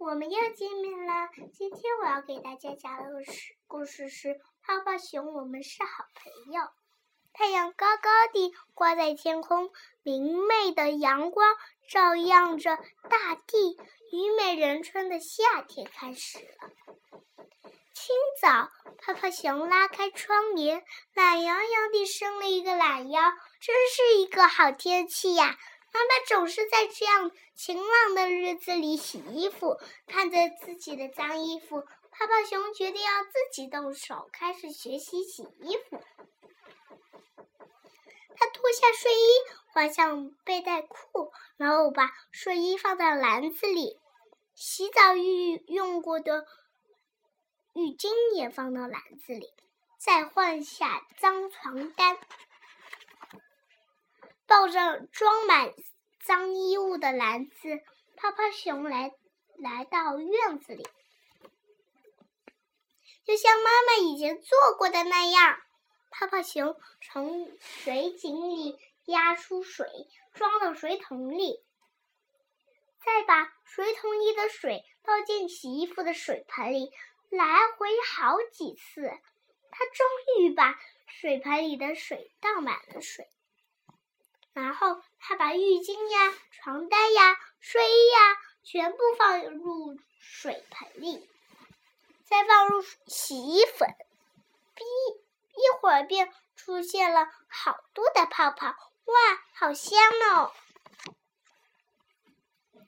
我们又见面了。今天我要给大家讲的故事故事是《泡泡熊，我们是好朋友》。太阳高高地挂在天空，明媚的阳光照耀着大地，虞美人春的夏天开始了。清早，泡泡熊拉开窗帘，懒洋洋地伸了一个懒腰，真是一个好天气呀！妈妈总是在这样晴朗的日子里洗衣服，看着自己的脏衣服，泡泡熊决定要自己动手，开始学习洗衣服。他脱下睡衣，换上背带裤，然后把睡衣放在篮子里，洗澡浴用过的浴巾也放到篮子里，再换下脏床单。抱着装满脏衣物的篮子，泡泡熊来来到院子里，就像妈妈以前做过的那样，泡泡熊从水井里压出水，装到水桶里，再把水桶里的水倒进洗衣服的水盆里，来回好几次，他终于把水盆里的水倒满了水。然后他把浴巾呀、床单呀、睡衣呀全部放入水盆里，再放入洗衣粉，一一会儿便出现了好多的泡泡。哇，好香哦！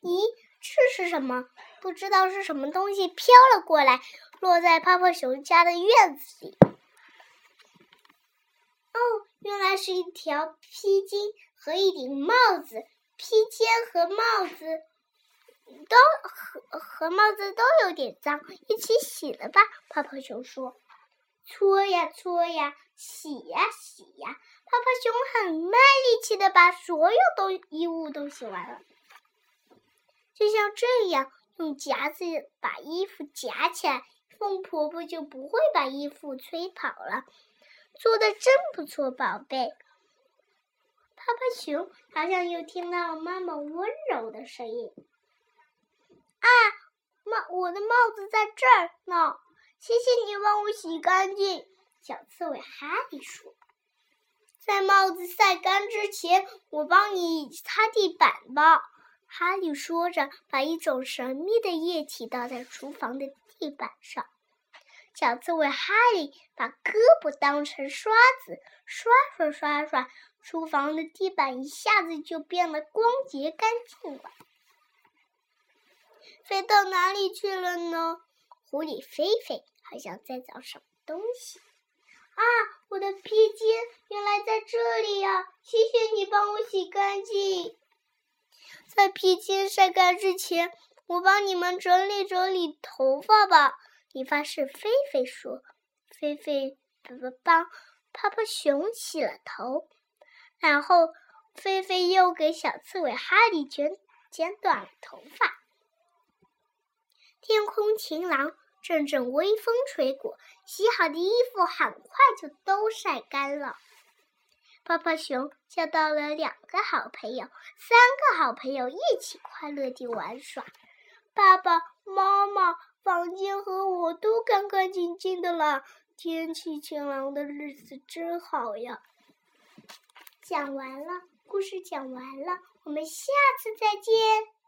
咦，这是什么？不知道是什么东西飘了过来，落在泡泡熊家的院子里。哦，原来是一条披巾。和一顶帽子，披肩和帽子都和和帽子都有点脏，一起洗了吧。泡泡熊说：“搓呀搓呀，洗呀洗呀。”泡泡熊很卖力气的把所有都衣物都洗完了。就像这样，用夹子把衣服夹起来，凤婆婆就不会把衣服吹跑了。做的真不错，宝贝。泡泡熊好像又听到妈妈温柔的声音。啊，帽，我的帽子在这儿呢，谢谢你帮我洗干净。小刺猬哈利说：“在帽子晒干之前，我帮你擦地板吧。”哈利说着，把一种神秘的液体倒在厨房的地板上。小刺猬哈利把胳膊当成刷子，刷刷刷刷。厨房的地板一下子就变得光洁干净了。飞到哪里去了呢？狐狸菲菲好像在找什么东西。啊，我的披肩原来在这里呀！谢谢你帮我洗干净。在披肩晒干之前，我帮你们整理整理头发吧。理发师菲菲说：“菲菲帮泡泡熊洗了头。”然后，菲菲又给小刺猬哈利剪剪短了头发。天空晴朗，阵阵微风吹过，洗好的衣服很快就都晒干了。泡泡熊叫到了两个好朋友，三个好朋友一起快乐地玩耍。爸爸妈妈房间和我都干干净净的了。天气晴朗的日子真好呀！讲完了，故事讲完了，我们下次再见。